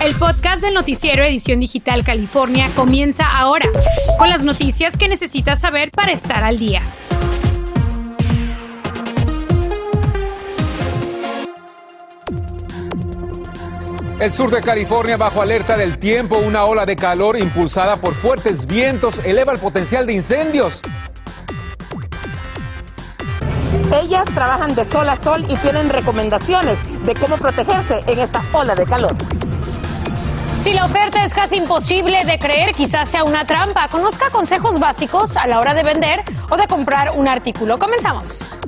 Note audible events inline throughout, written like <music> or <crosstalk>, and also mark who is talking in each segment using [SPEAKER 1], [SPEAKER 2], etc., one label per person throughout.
[SPEAKER 1] El podcast del noticiero Edición Digital California comienza ahora, con las noticias que necesitas saber para estar al día.
[SPEAKER 2] El sur de California bajo alerta del tiempo, una ola de calor impulsada por fuertes vientos eleva el potencial de incendios.
[SPEAKER 3] Ellas trabajan de sol a sol y tienen recomendaciones de cómo protegerse en esta ola de calor.
[SPEAKER 1] Si la oferta es casi imposible de creer, quizás sea una trampa. Conozca consejos básicos a la hora de vender o de comprar un artículo. Comenzamos.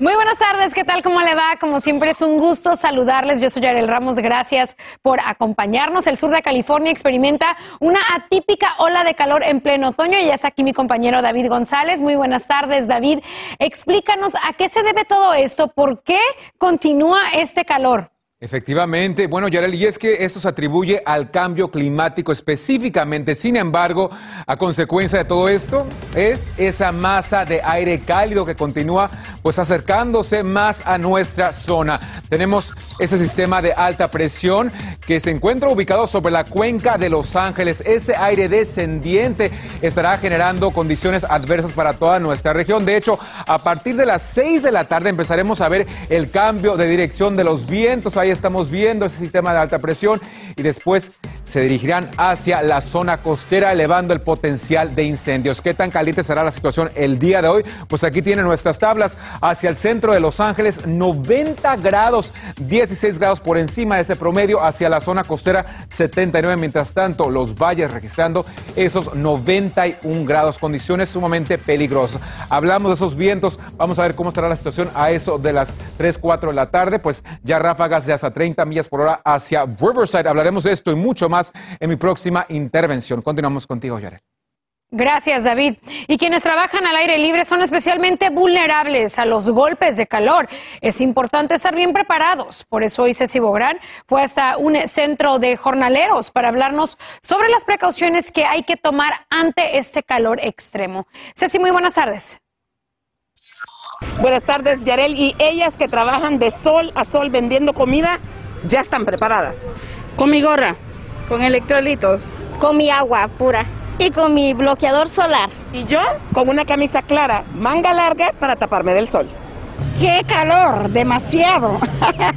[SPEAKER 1] Muy buenas tardes, ¿qué tal? ¿Cómo le va? Como siempre es un gusto saludarles. Yo soy Yarel Ramos, gracias por acompañarnos. El sur de California experimenta una atípica ola de calor en pleno otoño y ya es aquí mi compañero David González. Muy buenas tardes, David. Explícanos a qué se debe todo esto, por qué continúa este calor.
[SPEAKER 2] Efectivamente, bueno, Yarel, y es que esto se atribuye al cambio climático específicamente. Sin embargo, a consecuencia de todo esto, es esa masa de aire cálido que continúa pues acercándose más a nuestra zona. Tenemos ese sistema de alta presión que se encuentra ubicado sobre la cuenca de Los Ángeles. Ese aire descendiente estará generando condiciones adversas para toda nuestra región. De hecho, a partir de las 6 de la tarde empezaremos a ver el cambio de dirección de los vientos estamos viendo ese sistema de alta presión y después se dirigirán hacia la zona costera elevando el potencial de incendios. ¿Qué tan caliente será la situación el día de hoy? Pues aquí tienen nuestras tablas hacia el centro de Los Ángeles 90 grados, 16 grados por encima de ese promedio, hacia la zona costera 79, mientras tanto los valles registrando esos 91 grados, condiciones sumamente peligrosas. Hablamos de esos vientos, vamos a ver cómo estará la situación a eso de las 3, 4 de la tarde, pues ya ráfagas de hasta 30 millas por hora hacia Riverside. Hablaremos de esto y mucho más en mi próxima intervención. Continuamos contigo, Yarel.
[SPEAKER 1] Gracias, David. Y quienes trabajan al aire libre son especialmente vulnerables a los golpes de calor. Es importante estar bien preparados. Por eso hoy Ceci Bográn fue hasta un centro de jornaleros para hablarnos sobre las precauciones que hay que tomar ante este calor extremo. Ceci, muy buenas tardes.
[SPEAKER 3] Buenas tardes, Yarel. Y ellas que trabajan de sol a sol vendiendo comida, ya están preparadas.
[SPEAKER 4] Con mi gorra, con electrolitos,
[SPEAKER 5] con mi agua pura y con mi bloqueador solar.
[SPEAKER 3] Y yo con una camisa clara, manga larga para taparme del sol.
[SPEAKER 4] ¡Qué calor! ¡Demasiado!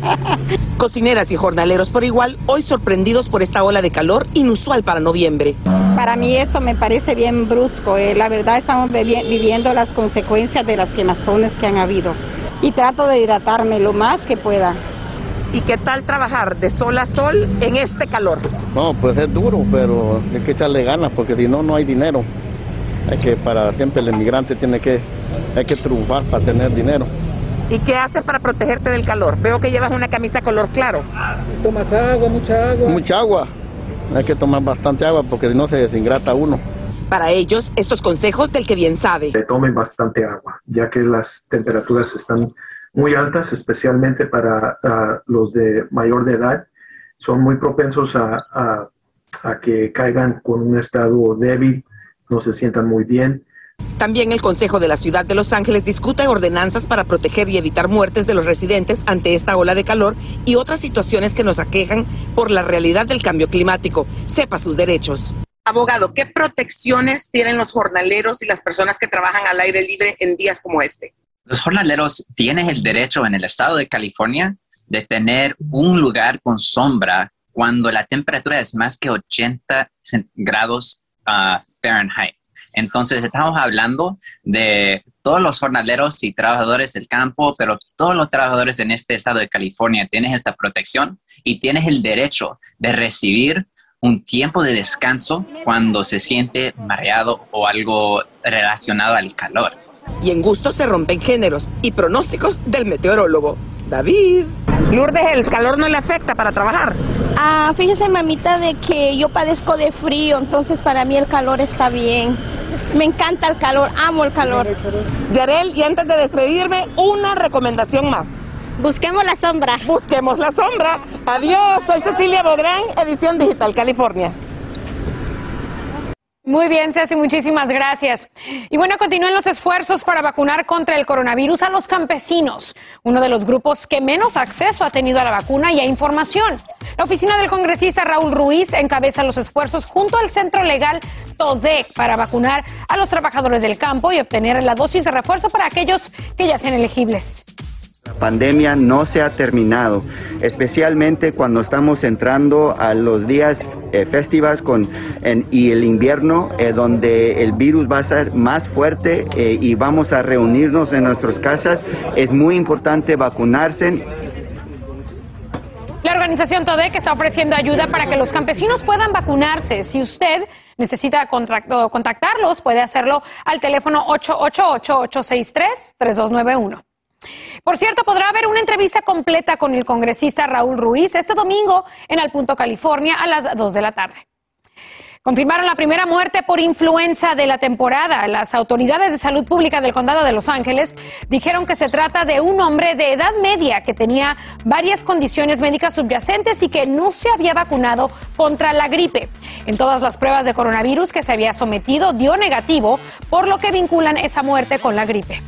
[SPEAKER 4] <laughs>
[SPEAKER 3] Cocineras y jornaleros por igual, hoy sorprendidos por esta ola de calor inusual para noviembre.
[SPEAKER 4] Para mí esto me parece bien brusco. Eh. La verdad estamos viviendo las consecuencias de las quemazones que han habido. Y trato de hidratarme lo más que pueda.
[SPEAKER 3] ¿Y qué tal trabajar de sol a sol en este calor?
[SPEAKER 6] No, pues es duro, pero hay que echarle ganas porque si no, no hay dinero. Hay que, para siempre el inmigrante tiene que, hay que triunfar para tener dinero.
[SPEAKER 3] ¿Y qué haces para protegerte del calor? Veo que llevas una camisa color claro.
[SPEAKER 6] Tomas agua, mucha agua. Mucha agua. Hay que tomar bastante agua porque si no se desingrata uno.
[SPEAKER 3] Para ellos, estos consejos del que bien sabe.
[SPEAKER 7] Que tomen bastante agua, ya que las temperaturas están muy altas, especialmente para los de mayor de edad. Son muy propensos a que caigan con un estado débil, no se sientan muy bien
[SPEAKER 3] también el Consejo de la Ciudad de Los Ángeles discute ordenanzas para proteger y evitar muertes de los residentes ante esta ola de calor y otras situaciones que nos aquejan por la realidad del cambio climático. Sepa sus derechos. Abogado, ¿qué protecciones tienen los jornaleros y las personas que trabajan al aire libre en días como este?
[SPEAKER 8] Los jornaleros tienen el derecho en el estado de California de tener un lugar con sombra cuando la temperatura es más que 80 grados uh, Fahrenheit. Entonces, estamos hablando de todos los jornaleros y trabajadores del campo, pero todos los trabajadores en este estado de California tienen esta protección y tienes el derecho de recibir un tiempo de descanso cuando se siente mareado o algo relacionado al calor.
[SPEAKER 3] Y en gusto se rompen géneros y pronósticos del meteorólogo. David. Lourdes, ¿el calor no le afecta para trabajar?
[SPEAKER 5] Ah, fíjese, mamita, de que yo padezco de frío, entonces para mí el calor está bien. Me encanta el calor, amo el calor.
[SPEAKER 3] Yarel, y antes de despedirme, una recomendación más.
[SPEAKER 5] Busquemos la sombra.
[SPEAKER 3] Busquemos la sombra. Adiós, soy Cecilia Bográn, Edición Digital California.
[SPEAKER 1] Muy bien, Ceci, muchísimas gracias. Y bueno, continúan los esfuerzos para vacunar contra el coronavirus a los campesinos, uno de los grupos que menos acceso ha tenido a la vacuna y a información. La oficina del congresista Raúl Ruiz encabeza los esfuerzos junto al Centro Legal TODEC para vacunar a los trabajadores del campo y obtener la dosis de refuerzo para aquellos que ya sean elegibles.
[SPEAKER 9] La pandemia no se ha terminado, especialmente cuando estamos entrando a los días eh, con, y el invierno, eh, donde el virus va a ser más fuerte eh, y vamos a reunirnos en nuestras casas. Es muy importante vacunarse.
[SPEAKER 1] La organización TODEC está ofreciendo ayuda para que los campesinos puedan vacunarse. Si usted necesita contactarlos, puede hacerlo al teléfono 888-863-3291. Por cierto, podrá haber una entrevista completa con el congresista Raúl Ruiz este domingo en Al Punto, California, a las 2 de la tarde. Confirmaron la primera muerte por influenza de la temporada. Las autoridades de salud pública del condado de Los Ángeles dijeron que se trata de un hombre de edad media que tenía varias condiciones médicas subyacentes y que no se había vacunado contra la gripe. En todas las pruebas de coronavirus que se había sometido dio negativo, por lo que vinculan esa muerte con la gripe.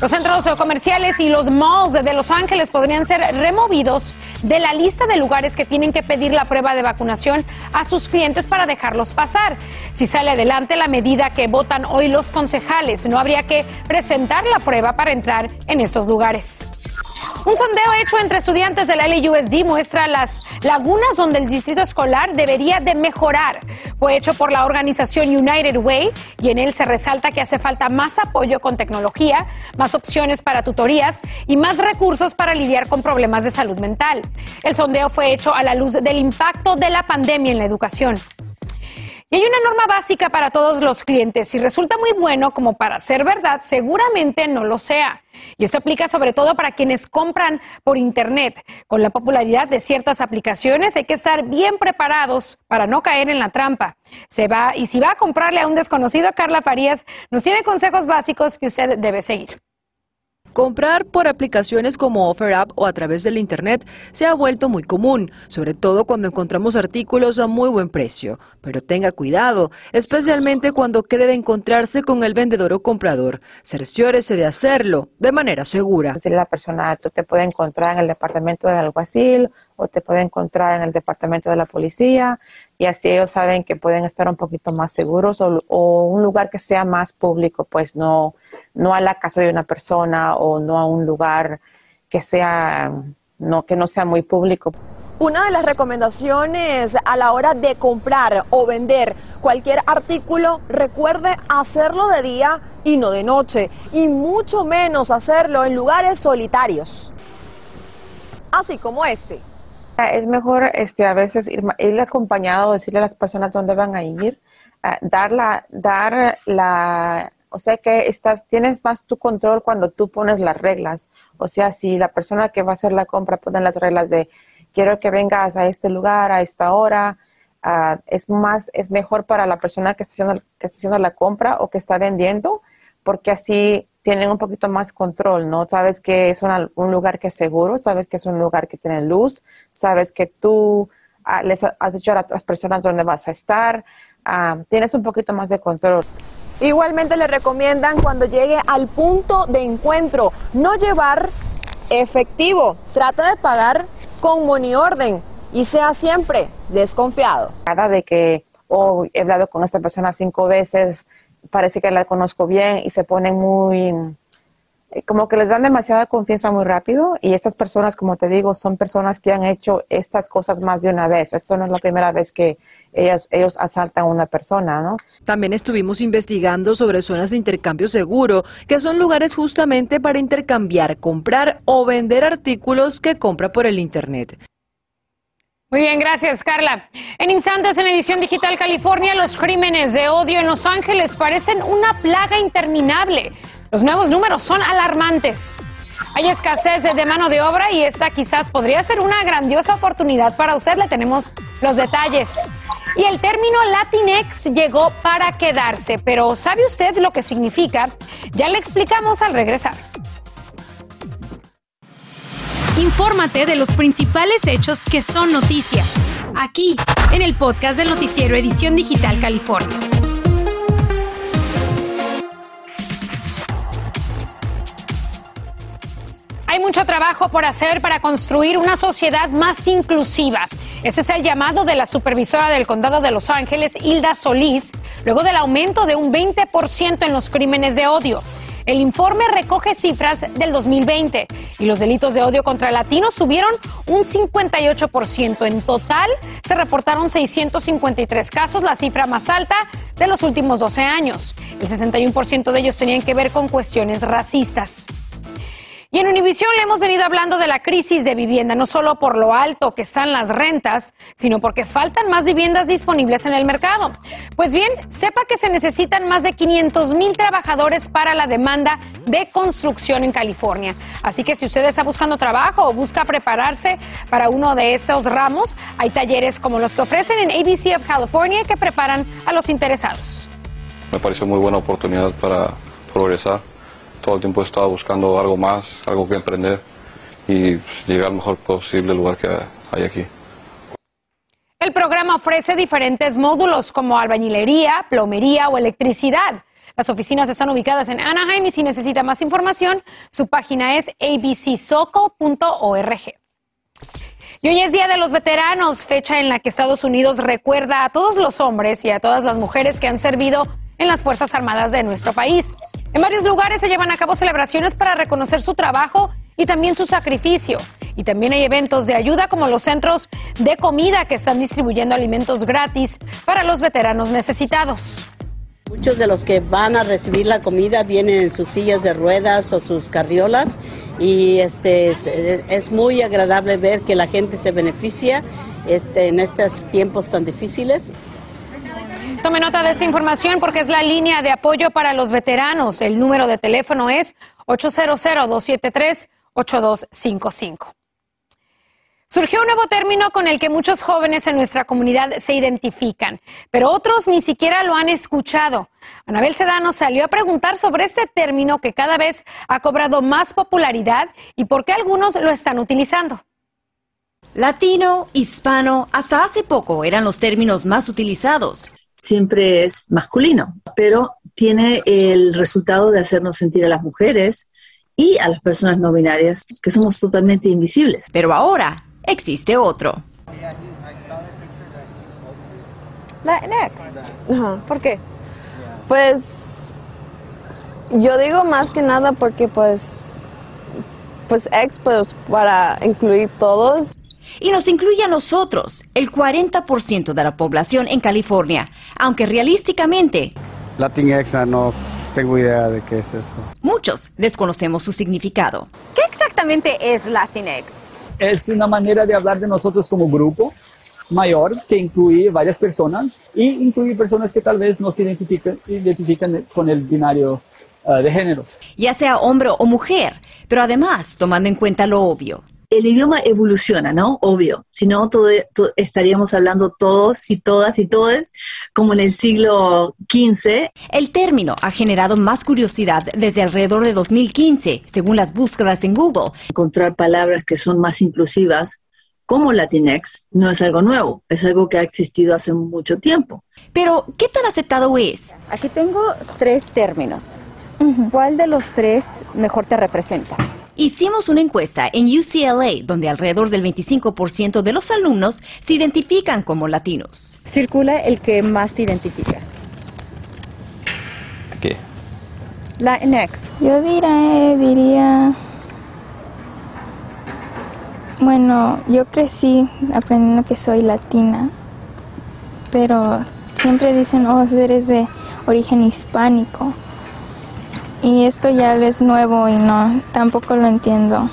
[SPEAKER 1] Los centros comerciales y los malls de Los Ángeles podrían ser removidos de la lista de lugares que tienen que pedir la prueba de vacunación a sus clientes para dejarlos pasar. Si sale adelante la medida que votan hoy los concejales, no habría que presentar la prueba para entrar en esos lugares. Un sondeo hecho entre estudiantes de la LUSD muestra las lagunas donde el distrito escolar debería de mejorar. Fue hecho por la organización United Way y en él se resalta que hace falta más apoyo con tecnología, más opciones para tutorías y más recursos para lidiar con problemas de salud mental. El sondeo fue hecho a la luz del impacto de la pandemia en la educación. Y hay una norma básica para todos los clientes. Si resulta muy bueno como para ser verdad, seguramente no lo sea. Y esto aplica sobre todo para quienes compran por Internet. Con la popularidad de ciertas aplicaciones hay que estar bien preparados para no caer en la trampa. Se va, y si va a comprarle a un desconocido, Carla Farías nos tiene consejos básicos que usted debe seguir.
[SPEAKER 10] Comprar por aplicaciones como OfferUp o a través del Internet se ha vuelto muy común, sobre todo cuando encontramos artículos a muy buen precio. Pero tenga cuidado, especialmente cuando quede de encontrarse con el vendedor o comprador. Cerciórese de hacerlo de manera segura.
[SPEAKER 11] La persona tú te puede encontrar en el departamento del alguacil o te puede encontrar en el departamento de la policía y así ellos saben que pueden estar un poquito más seguros o, un lugar que sea más público, pues no, no a la casa de una persona o no a un lugar que sea no, que no sea muy público.
[SPEAKER 12] Una de las recomendaciones a la hora de comprar o vender cualquier artículo, recuerde hacerlo de día y no de noche, y mucho menos hacerlo en lugares solitarios, así como este.
[SPEAKER 11] Es mejor este, a veces ir, ir acompañado, decirle a las personas dónde van a ir, dar, la, dar la, o sea que estás, tienes más tu control cuando tú pones las reglas. O sea, si la persona que va a hacer la compra pone las reglas de quiero que vengas a este lugar, a esta hora, es más, es mejor para la persona que está, haciendo, que está haciendo la compra o que está vendiendo, porque así tienen un poquito más control, ¿no? Sabes que es un lugar que es seguro, sabes que es un lugar que tiene luz, sabes que tú ah, les has dicho a las personas dónde vas a estar, ah, tienes un poquito más de control.
[SPEAKER 12] Igualmente le recomiendan cuando llegue al punto de encuentro no llevar efectivo, trata de pagar con money orden y sea siempre desconfiado.
[SPEAKER 11] Cada de que oh, he hablado con esta persona cinco veces, parece que la conozco bien y se ponen muy, eh, como que les dan demasiada confianza muy rápido y estas personas, como te digo, son personas que han hecho estas cosas más de una vez. Esto no es la primera vez que ellas, ellos asaltan a una persona, ¿no?
[SPEAKER 10] También estuvimos investigando sobre zonas de intercambio seguro, que son lugares justamente para intercambiar, comprar o vender artículos que compra por el Internet.
[SPEAKER 1] Muy bien, gracias, Carla. En instantes, en Edición Digital California, los crímenes de odio en Los Ángeles parecen una plaga interminable. Los nuevos números son alarmantes. Hay escasez de mano de obra y esta quizás podría ser una grandiosa oportunidad para usted. Le tenemos los detalles. Y el término Latinx llegó para quedarse, pero ¿sabe usted lo que significa? Ya le explicamos al regresar. Infórmate de los principales hechos que son noticia, aquí en el podcast del noticiero Edición Digital California. Hay mucho trabajo por hacer para construir una sociedad más inclusiva. Ese es el llamado de la supervisora del condado de Los Ángeles, Hilda Solís, luego del aumento de un 20% en los crímenes de odio. El informe recoge cifras del 2020 y los delitos de odio contra latinos subieron un 58%. En total se reportaron 653 casos, la cifra más alta de los últimos 12 años. El 61% de ellos tenían que ver con cuestiones racistas. Y en Univisión le hemos venido hablando de la crisis de vivienda, no solo por lo alto que están las rentas, sino porque faltan más viviendas disponibles en el mercado. Pues bien, sepa que se necesitan más de 500 mil trabajadores para la demanda de construcción en California. Así que si usted está buscando trabajo o busca prepararse para uno de estos ramos, hay talleres como los que ofrecen en ABC of California que preparan a los interesados.
[SPEAKER 13] Me pareció muy buena oportunidad para progresar todo el tiempo he estado buscando algo más, algo que emprender y llegar al mejor posible lugar que hay aquí.
[SPEAKER 1] El programa ofrece diferentes módulos como albañilería, plomería o electricidad. Las oficinas están ubicadas en Anaheim y si necesita más información, su página es abcsoco.org. Y hoy es Día de los Veteranos, fecha en la que Estados Unidos recuerda a todos los hombres y a todas las mujeres que han servido en las Fuerzas Armadas de nuestro país. En varios lugares se llevan a cabo celebraciones para reconocer su trabajo y también su sacrificio. Y también hay eventos de ayuda como los centros de comida que están distribuyendo alimentos gratis para los veteranos necesitados.
[SPEAKER 14] Muchos de los que van a recibir la comida vienen en sus sillas de ruedas o sus carriolas y este es, muy agradable ver que la gente se beneficia este, en estos tiempos tan difíciles.
[SPEAKER 1] Tome nota de esa información porque es la línea de apoyo para los veteranos. El número de teléfono es 800-273-8255. Surgió un nuevo término con el que muchos jóvenes en nuestra comunidad se identifican, pero otros ni siquiera lo han escuchado. Anabel Sedano salió a preguntar sobre este término que cada vez ha cobrado más popularidad y por qué algunos lo están utilizando.
[SPEAKER 15] Latino, hispano, hasta hace poco eran los términos más utilizados
[SPEAKER 16] siempre es masculino, pero tiene el resultado de hacernos sentir a las mujeres y a las personas no binarias que somos totalmente invisibles.
[SPEAKER 15] Pero ahora existe otro.
[SPEAKER 17] Latinx. ¿Por qué? Pues yo digo más que nada porque pues pues ex pues para incluir todos
[SPEAKER 15] y nos incluye a nosotros, el 40% de la población en California, aunque realísticamente...
[SPEAKER 18] Latinx, no tengo idea de qué es eso.
[SPEAKER 15] Muchos desconocemos su significado.
[SPEAKER 19] ¿Qué exactamente es Latinx?
[SPEAKER 20] Es una manera de hablar de nosotros como grupo mayor que incluye varias personas y incluye personas que tal vez no se identifican, identifican con el binario ah, de género.
[SPEAKER 15] Ya sea hombre o mujer, pero además tomando en cuenta lo obvio
[SPEAKER 16] el idioma evoluciona, ¿no? Obvio. Si no, todo, estaríamos hablando todos y todas y todes como en el siglo XV.
[SPEAKER 15] El término ha generado más curiosidad desde alrededor de 2015, según las búsquedas en Google.
[SPEAKER 16] Encontrar palabras que son más inclusivas como Latinx no es algo nuevo, es algo que ha existido hace mucho tiempo.
[SPEAKER 15] Pero, ¿qué tan aceptado es?
[SPEAKER 19] Aquí tengo tres términos. ¿Cuál de los tres mejor te representa?
[SPEAKER 15] Hicimos una encuesta en UCLA donde alrededor del 25% de los alumnos se identifican como latinos.
[SPEAKER 19] Circula el que más te identifica.
[SPEAKER 13] ¿Qué?
[SPEAKER 19] Latinx.
[SPEAKER 21] Yo diría, diría... Bueno, yo crecí aprendiendo que soy latina, pero siempre dicen, oh, eres de origen hispánico. Y esto ya es nuevo y no, tampoco lo entiendo.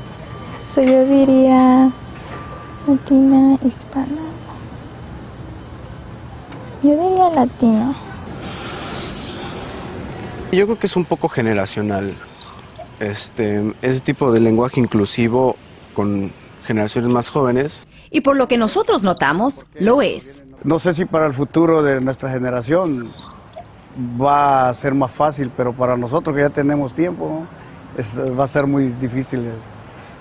[SPEAKER 21] <laughs> so yo diría latina, hispana. Yo diría latino.
[SPEAKER 22] Yo creo que es un poco generacional. Este, ese tipo de lenguaje inclusivo con generaciones más jóvenes.
[SPEAKER 15] Y por lo que nosotros notamos, lo es.
[SPEAKER 18] No sé si para el futuro de nuestra generación va a ser más fácil, pero para nosotros que ya tenemos tiempo, va a ser muy difícil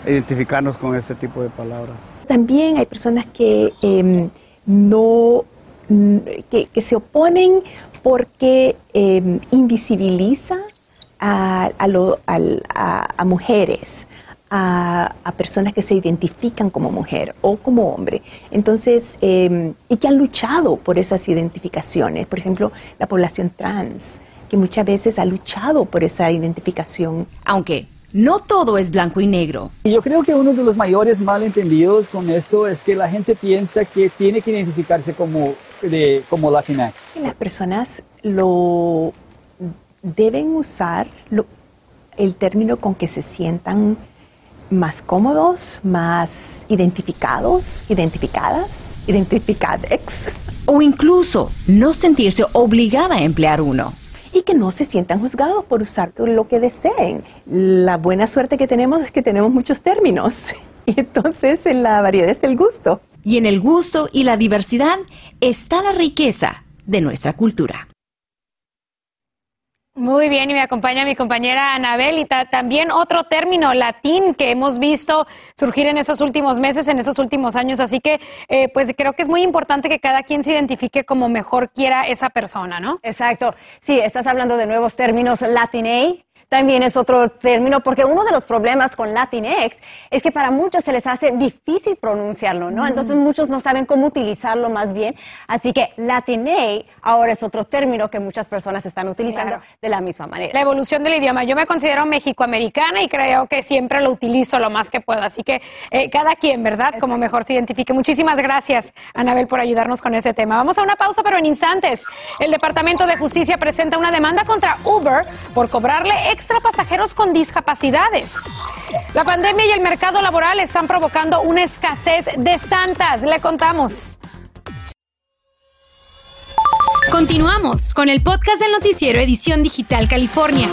[SPEAKER 18] identificarnos con ese tipo de palabras.
[SPEAKER 23] También hay personas que em,
[SPEAKER 24] no, que, se oponen porque em, invisibiliza a, a, mujeres, a, personas que se identifican como mujer o como hombre. Entonces, em, y que han luchado por esas identificaciones. Por ejemplo, la población trans, que muchas veces ha luchado por esa identificación.
[SPEAKER 15] Aunque no todo es blanco y negro.
[SPEAKER 20] Y yo creo que uno de los mayores malentendidos con eso es que la gente piensa que tiene que identificarse como, de, como Latinx.
[SPEAKER 24] Las personas lo deben usar el término con que se sientan más cómodos, más identificados, identificadas, identificadex.
[SPEAKER 15] O incluso no sentirse obligada a emplear uno
[SPEAKER 24] y que no se sientan juzgados por usar lo que deseen. La buena suerte que tenemos es que tenemos muchos términos <laughs> y entonces en la variedad está el gusto.
[SPEAKER 15] Y en el gusto y la diversidad está la riqueza de nuestra cultura.
[SPEAKER 1] Muy bien, y me acompaña mi compañera Anabel y también otro término latín que hemos visto surgir en esos últimos meses, en esos últimos años. Así que, eh, pues creo que es muy importante que cada quien se identifique como mejor quiera esa persona, ¿no?
[SPEAKER 25] Exacto. Sí, estás hablando de nuevos términos latinei, también es otro término, porque uno de los problemas con Latinx es que para muchos se les hace difícil pronunciarlo, ¿no? Entonces muchos no saben cómo utilizarlo más bien. Así que Latinay ahora es otro término que muchas personas están utilizando de la misma manera.
[SPEAKER 1] La evolución del idioma. Yo me considero mexicoamericana y creo que siempre lo utilizo lo más que puedo. Así que eh, cada quien, ¿verdad? Como mejor se identifique. Muchísimas gracias, Anabel, por ayudarnos con ese tema. Vamos a una pausa, pero en instantes. El Departamento de Justicia presenta una demanda contra Uber por cobrarle extra pasajeros con discapacidades. La pandemia y el mercado laboral están provocando una escasez de santas. Le contamos.
[SPEAKER 23] Continuamos con el podcast del noticiero Edición Digital California.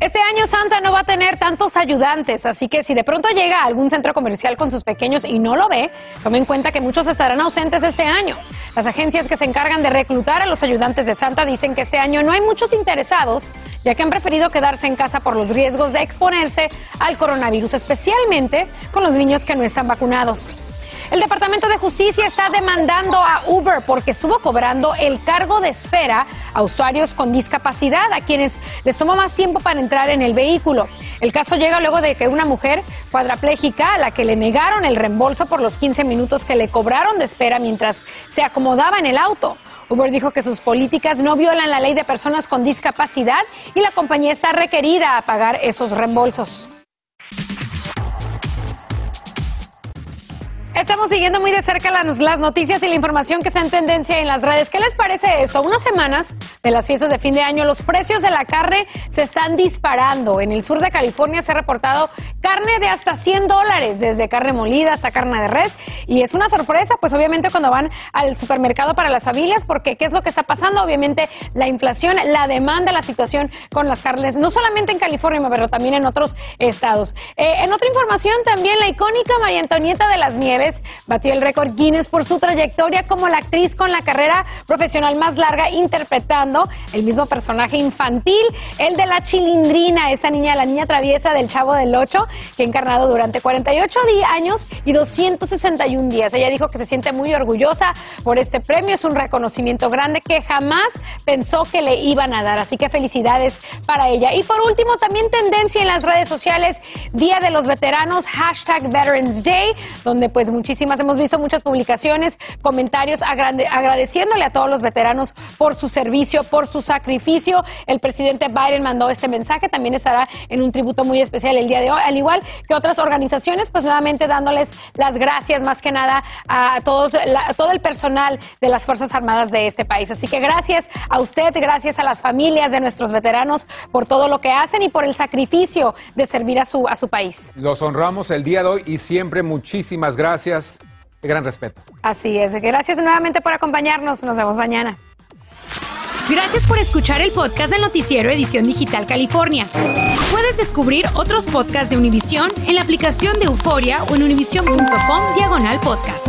[SPEAKER 1] Este año Santa no va a tener tantos ayudantes, así que si de pronto llega a algún centro comercial con sus pequeños y no lo ve, tome en cuenta que muchos estarán ausentes este año. Las agencias que se encargan de reclutar a los ayudantes de Santa dicen que este año no hay muchos interesados, ya que han preferido quedarse en casa por los riesgos de exponerse al coronavirus, especialmente con los niños que no están vacunados. El Departamento de Justicia está demandando a Uber porque estuvo cobrando el cargo de espera a usuarios con discapacidad, a quienes les tomó más tiempo para entrar en el vehículo. El caso llega luego de que una mujer cuadraplégica a la que le negaron el reembolso por los 15 minutos que le cobraron de espera mientras se acomodaba en el auto. Uber dijo que sus políticas no violan la ley de personas con discapacidad y la compañía está requerida a pagar esos reembolsos. Estamos siguiendo muy de cerca las, noticias y la información que está en tendencia en las redes. ¿Qué les parece esto? Unas semanas de las fiestas de fin de año, los precios de la carne se están disparando. En el sur de California se ha reportado carne de hasta 100 dólares, desde carne molida hasta carne de res. Y es una sorpresa, pues obviamente cuando van al supermercado para las familias, porque ¿qué es lo que está pasando? Obviamente la inflación, la demanda, la situación con las carnes, no solamente en California, pero también en otros estados. Eh, en otra información también, la icónica María Antonieta de las Nieves batió el récord Guinness por su trayectoria como la actriz con la carrera profesional más larga interpretando el mismo personaje infantil, el de la chilindrina, esa niña, la niña traviesa del Chavo del Ocho, que ha encarnado durante 48 años y 261 días. Ella dijo que se siente muy orgullosa por este premio, es un reconocimiento grande que jamás pensó que le iban a dar, así que felicidades para ella. Y por último, también tendencia en las redes sociales, Día de los Veteranos, hashtag Veterans Day, donde pues muchísimas, hemos visto muchas publicaciones, comentarios agradeciéndole a todos los veteranos por su servicio, por su sacrificio. El presidente Biden mandó este mensaje, también estará en un tributo muy especial el día de hoy, al igual que otras organizaciones, pues nuevamente dándoles las gracias más que nada a todos, todo el personal de las Fuerzas Armadas de este país. Así que gracias a usted, gracias a las familias de nuestros veteranos por todo lo que hacen y por el sacrificio de servir a su, a su país.
[SPEAKER 26] Los honramos el día de hoy y siempre muchísimas gracias gracias, gran respeto.
[SPEAKER 1] Así es, gracias nuevamente por acompañarnos, nos vemos mañana.
[SPEAKER 23] Gracias por escuchar el podcast del noticiero Edición Digital California. Puedes descubrir otros podcasts de Univision en la aplicación de Euforia o en univision.com diagonal podcast.